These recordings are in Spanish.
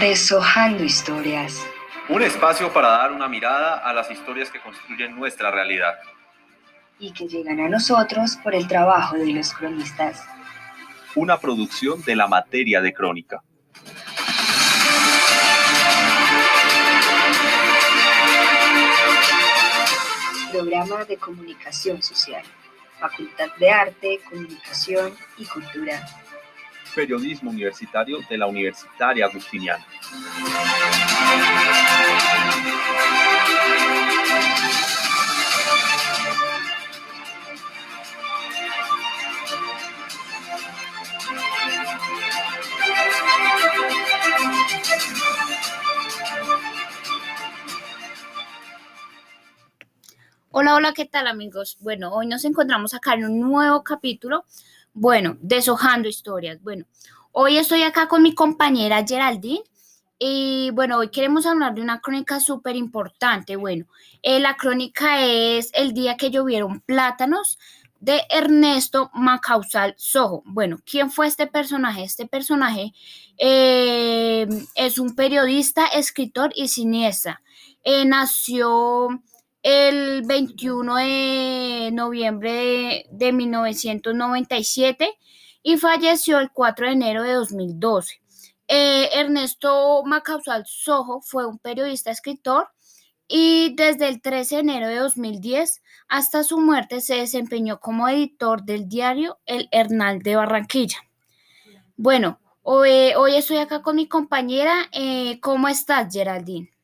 Deshojando historias. Un espacio para dar una mirada a las historias que construyen nuestra realidad. Y que llegan a nosotros por el trabajo de los cronistas. Una producción de la materia de crónica. Programa de Comunicación Social. Facultad de Arte, Comunicación y Cultura periodismo universitario de la Universitaria Agustiniana. Hola, hola, ¿qué tal amigos? Bueno, hoy nos encontramos acá en un nuevo capítulo bueno, deshojando historias. Bueno, hoy estoy acá con mi compañera Geraldine y bueno, hoy queremos hablar de una crónica súper importante. Bueno, eh, la crónica es El día que llovieron plátanos de Ernesto Macausal Sojo. Bueno, ¿quién fue este personaje? Este personaje eh, es un periodista, escritor y cineasta. Eh, nació el 21 de noviembre de, 1997 y falleció el 4 de enero de 2012. Eh, Ernesto Macausal Sojo fue un periodista escritor y desde el 13 de enero de 2010 hasta su muerte se desempeñó como editor del diario El Hernal de Barranquilla. Bueno, hoy, estoy acá con mi compañera. Eh, ¿Cómo estás, Geraldine?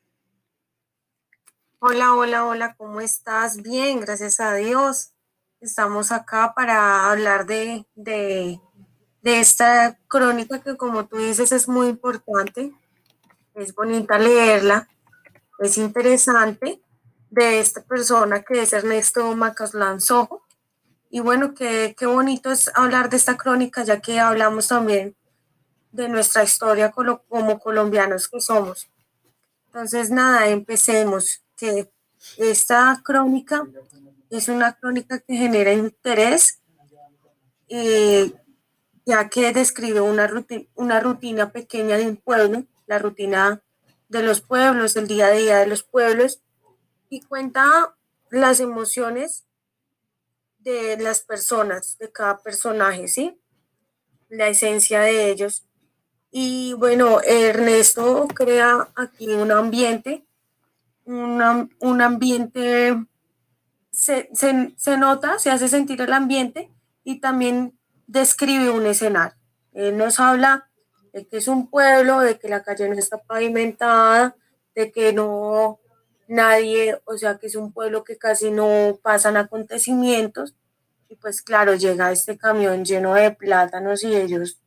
Hola, hola, hola, ¿cómo estás? Bien, gracias a Dios. Estamos acá para hablar de, de, esta crónica que como tú dices es muy importante. Es bonita leerla, es interesante de esta persona que es Ernesto Macaslan Sojo. Y bueno, qué, qué bonito es hablar de esta crónica, ya que hablamos también de nuestra historia como colombianos que somos. Entonces, nada, empecemos que esta crónica es una crónica que genera interés, eh, ya que describe una rutina, una rutina pequeña de un pueblo, la rutina de los pueblos, el día a día de los pueblos, y cuenta las emociones de las personas, de cada personaje, ¿sí? La esencia de ellos. Y bueno, Ernesto crea aquí un ambiente un ambiente, se, nota, se hace sentir el ambiente y también describe un escenario. Él nos habla de que es un pueblo, de que la calle no está pavimentada, de que no nadie, o sea que es un pueblo que casi no pasan acontecimientos. Y pues claro, llega este camión lleno de plátanos y ellos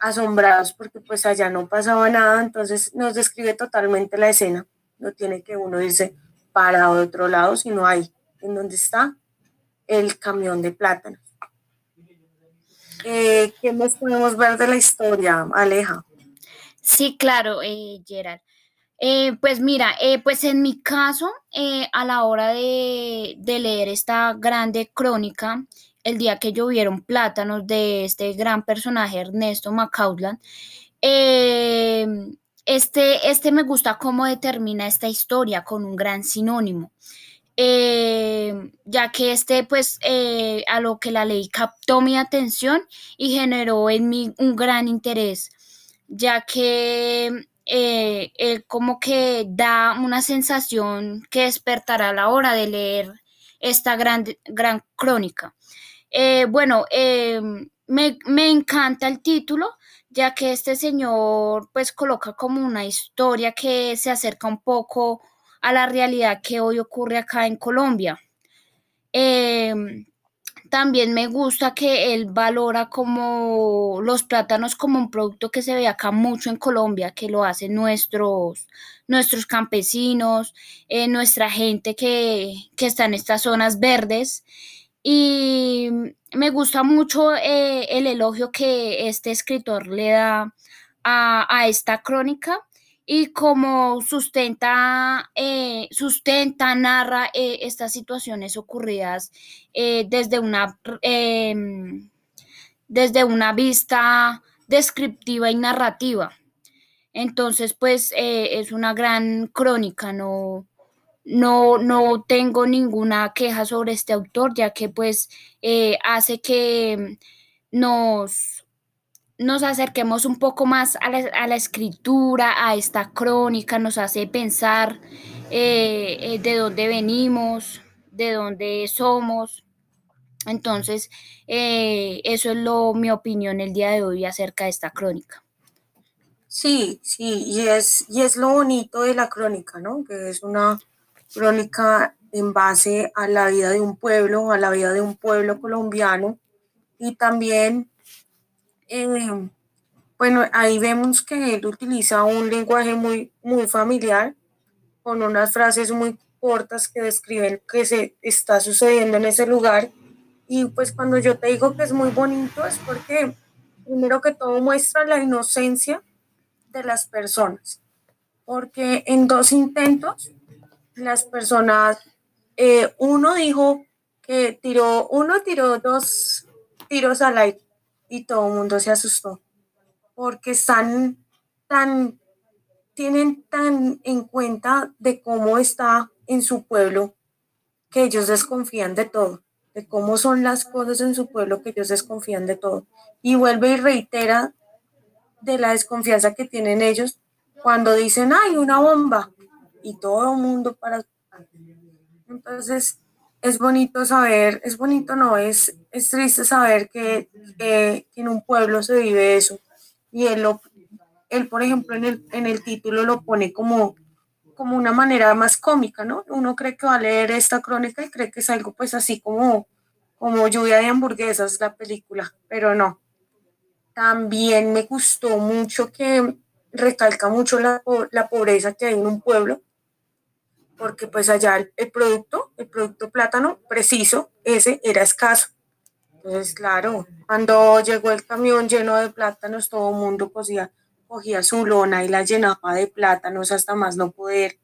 asombrados porque pues allá no pasaba nada, entonces nos describe totalmente la escena no tiene que uno irse para otro lado, sino ahí, en donde está el camión de plátanos. Eh, ¿Qué más podemos ver de la historia, Aleja? Sí, claro, eh. Eh, pues mira, eh, pues en mi caso, a la hora de, leer esta grande crónica, el día que llovieron plátanos de este gran personaje Ernesto Macaulay, este, este me gusta cómo determina esta historia con un gran sinónimo. Eh, ya que este, pues, eh, a lo que la ley captó mi atención y generó en mí un gran interés, ya que eh, como que da una sensación que despertará a la hora de leer esta gran, gran crónica. bueno, me, me encanta el título ya que este señor pues coloca como una historia que se acerca un poco a la realidad que hoy ocurre acá en Colombia. Em, también me gusta que él valora como los plátanos como un producto que se ve acá mucho en Colombia, que lo hacen nuestros, nuestros campesinos, eh, nuestra gente que, que está en estas zonas verdes. Y me gusta mucho eh, el elogio que este escritor le da a, esta crónica y cómo sustenta, eh, sustenta, narra eh, estas situaciones ocurridas desde, una, em, desde una vista descriptiva y narrativa. Entonces, pues es una gran crónica, no, no, no tengo ninguna queja sobre este autor, ya que pues eh, hace que nos, nos acerquemos un poco más a la, escritura, a esta crónica, nos hace pensar eh, de dónde venimos, de dónde somos. Entonces, eso es lo, mi opinión el día de hoy acerca de esta crónica. Sí, sí, y es, y es lo bonito de la crónica, ¿no? Que es una crónica en base a la vida de un pueblo, a la vida de un pueblo colombiano. Y también, eh, bueno, ahí vemos que él utiliza un lenguaje muy, muy familiar, con unas frases muy cortas que describen que se está sucediendo en ese lugar. Y pues cuando yo te digo que es muy bonito es porque primero que todo muestra la inocencia de las personas, porque en dos intentos las personas, eh, uno dijo que tiró, uno tiró dos tiros al aire y todo el mundo se asustó, porque están tan, tienen tan en cuenta de cómo está en su pueblo que ellos desconfían de todo, de cómo son las cosas en su pueblo que ellos desconfían de todo. Y vuelve y reitera de la desconfianza que tienen ellos cuando dicen, hay una bomba y todo el mundo para... Entonces, es bonito saber, es bonito no, es, es triste saber que, en un pueblo se vive eso. Y él, lo, él por ejemplo, en el, en el título lo pone como, como una manera más cómica, ¿no? Uno cree que va a leer esta crónica y cree que es algo pues así como, como lluvia de hamburguesas la película, pero no, también me gustó mucho que recalca mucho la, pobreza que hay en un pueblo, porque pues allá el, producto, el producto plátano preciso, ese era escaso. Entonces, claro, cuando llegó el camión lleno de plátanos, todo el mundo cogía, cogía su lona y la llenaba de plátanos hasta más no poder.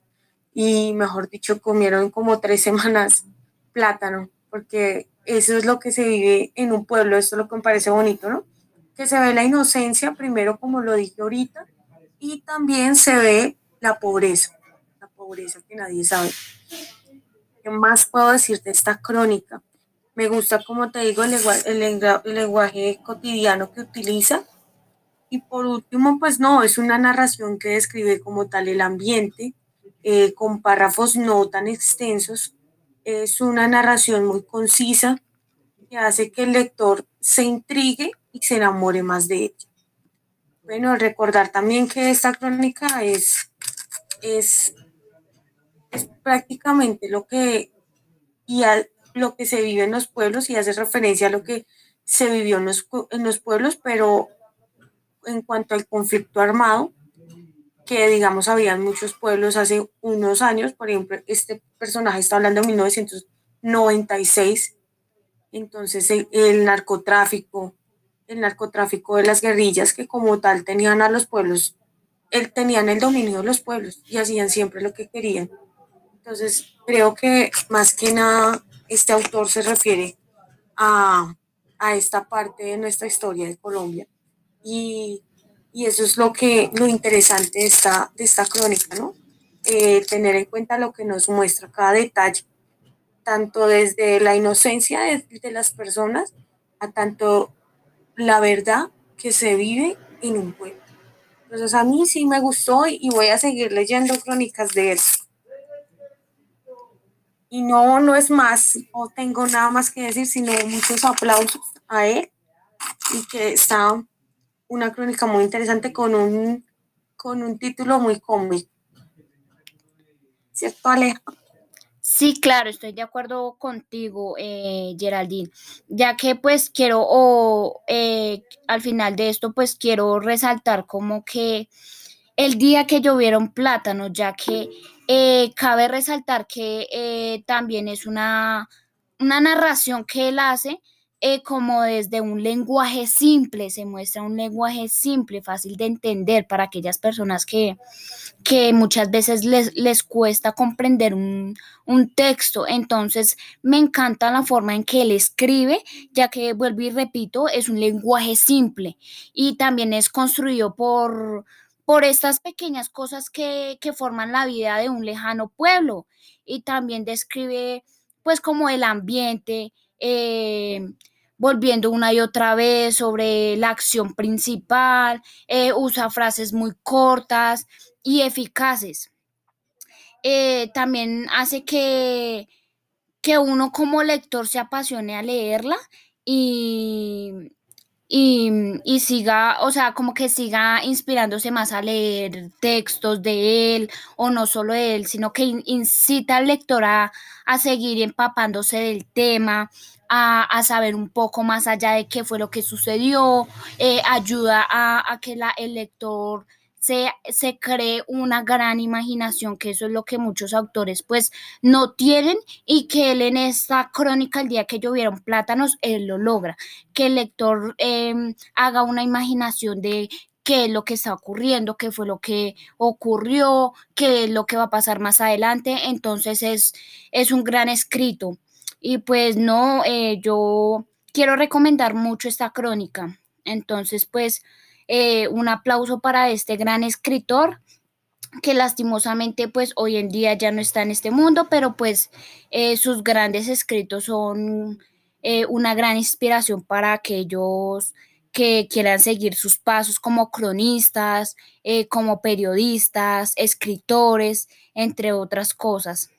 Y mejor dicho, comieron como tres semanas plátano, porque eso es lo que se vive en un pueblo, esto es lo que me parece bonito, ¿no? que se ve la inocencia, primero como lo dije ahorita, y también se ve la pobreza, pobreza que nadie sabe. ¿Qué más puedo decir de esta crónica? Me gusta, como te digo, el lenguaje, cotidiano que utiliza. Y por último, pues no, es una narración que describe como tal el ambiente, eh, con párrafos no tan extensos. Es una narración muy concisa que hace que el lector se intrigue y se enamore más de ella. Bueno, recordar también que esta crónica es, es, prácticamente lo que, y lo que se vive en los pueblos y hace referencia a lo que se vivió en los, en los pueblos, pero en cuanto al conflicto armado, que digamos había muchos pueblos hace unos años, por ejemplo, este personaje está hablando de 1996, entonces el narcotráfico, el narcotráfico de las guerrillas que como tal tenían a los pueblos, él, tenían el dominio de los pueblos y hacían siempre lo que querían. Entonces, creo que más que nada este autor se refiere a, esta parte de nuestra historia de Colombia. Y, eso es lo que lo interesante de esta, de esta crónica, ¿no? Eh, tener en cuenta lo que nos muestra cada detalle, tanto desde la inocencia de, de las personas a tanto la verdad que se vive en un pueblo. Entonces a mí sí me gustó y voy a seguir leyendo crónicas de él. Y no, no es más, no tengo nada más que decir, sino muchos aplausos a él y que está una crónica muy interesante con un, con un título muy cómico. ¿Cierto, Aleja? Sí, claro, estoy de acuerdo contigo, eh, Geraldine, ya que pues quiero, o eh, al final de esto, pues quiero resaltar como que el día que llovieron plátanos, ya que eh, cabe resaltar que también es una, una narración que él hace eh, como desde un lenguaje simple, se muestra un lenguaje simple, fácil de entender para aquellas personas que, que muchas veces les, les cuesta comprender un, un, texto. Entonces, me encanta la forma en que él escribe, ya que, vuelvo y repito, es un lenguaje simple y también es construido por por estas pequeñas cosas que, que forman la vida de un lejano pueblo. Y también describe pues como el ambiente, eh, volviendo una y otra vez sobre la acción principal, eh, usa frases muy cortas y eficaces. Eh, también hace que, que uno como lector se apasione a leerla y, y, siga, o sea, como que siga inspirándose más a leer textos de él, o no solo de él, sino que incita al lector a, seguir empapándose del tema, a, saber un poco más allá de qué fue lo que sucedió, eh, ayuda a, a que la, el lector se, cree una gran imaginación, que eso es lo que muchos autores pues no tienen y que él en esta crónica, el día que llovieron plátanos, él lo logra, que el lector em, haga una imaginación de qué es lo que está ocurriendo, qué fue lo que ocurrió, qué es lo que va a pasar más adelante. Entonces es, es un gran escrito. Y pues no, eh, yo quiero recomendar mucho esta crónica. Entonces, pues eh, un aplauso para este gran escritor que lastimosamente pues hoy en día ya no está en este mundo, pero pues eh, sus grandes escritos son eh, una gran inspiración para aquellos que quieran seguir sus pasos como cronistas, como periodistas, escritores, entre otras cosas.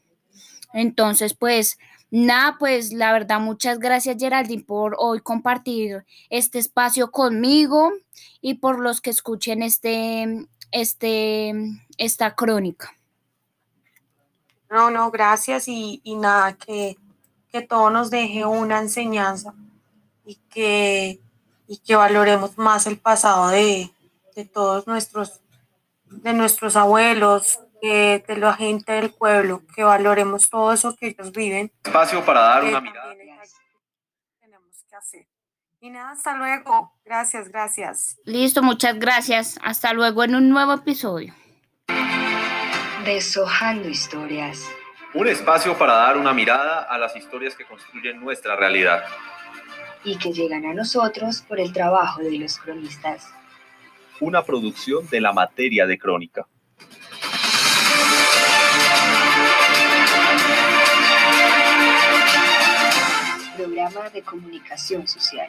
Entonces, pues Nada, pues la verdad, muchas gracias Geraldine por hoy compartir este espacio conmigo y por los que escuchen este, este, esta crónica. No, no, gracias y, nada, que, que, todo nos deje una enseñanza y que, y que valoremos más el pasado de, de todos nuestros, de nuestros abuelos, de la gente del pueblo, que valoremos todo eso que ellos viven. Espacio para dar una mirada. Tenemos que hacer. Y nada, hasta luego. Gracias, gracias. Listo, muchas gracias. Hasta luego en un nuevo episodio. Deshojando historias. Un espacio para dar una mirada a las historias que construyen nuestra realidad. Y que llegan a nosotros por el trabajo de los cronistas. Una producción de la materia de crónica. Programa de comunicación social.